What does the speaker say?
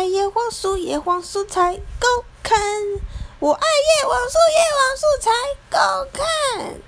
爱叶黄素，叶黄素才够看。我爱叶黄素，叶黄素才够看。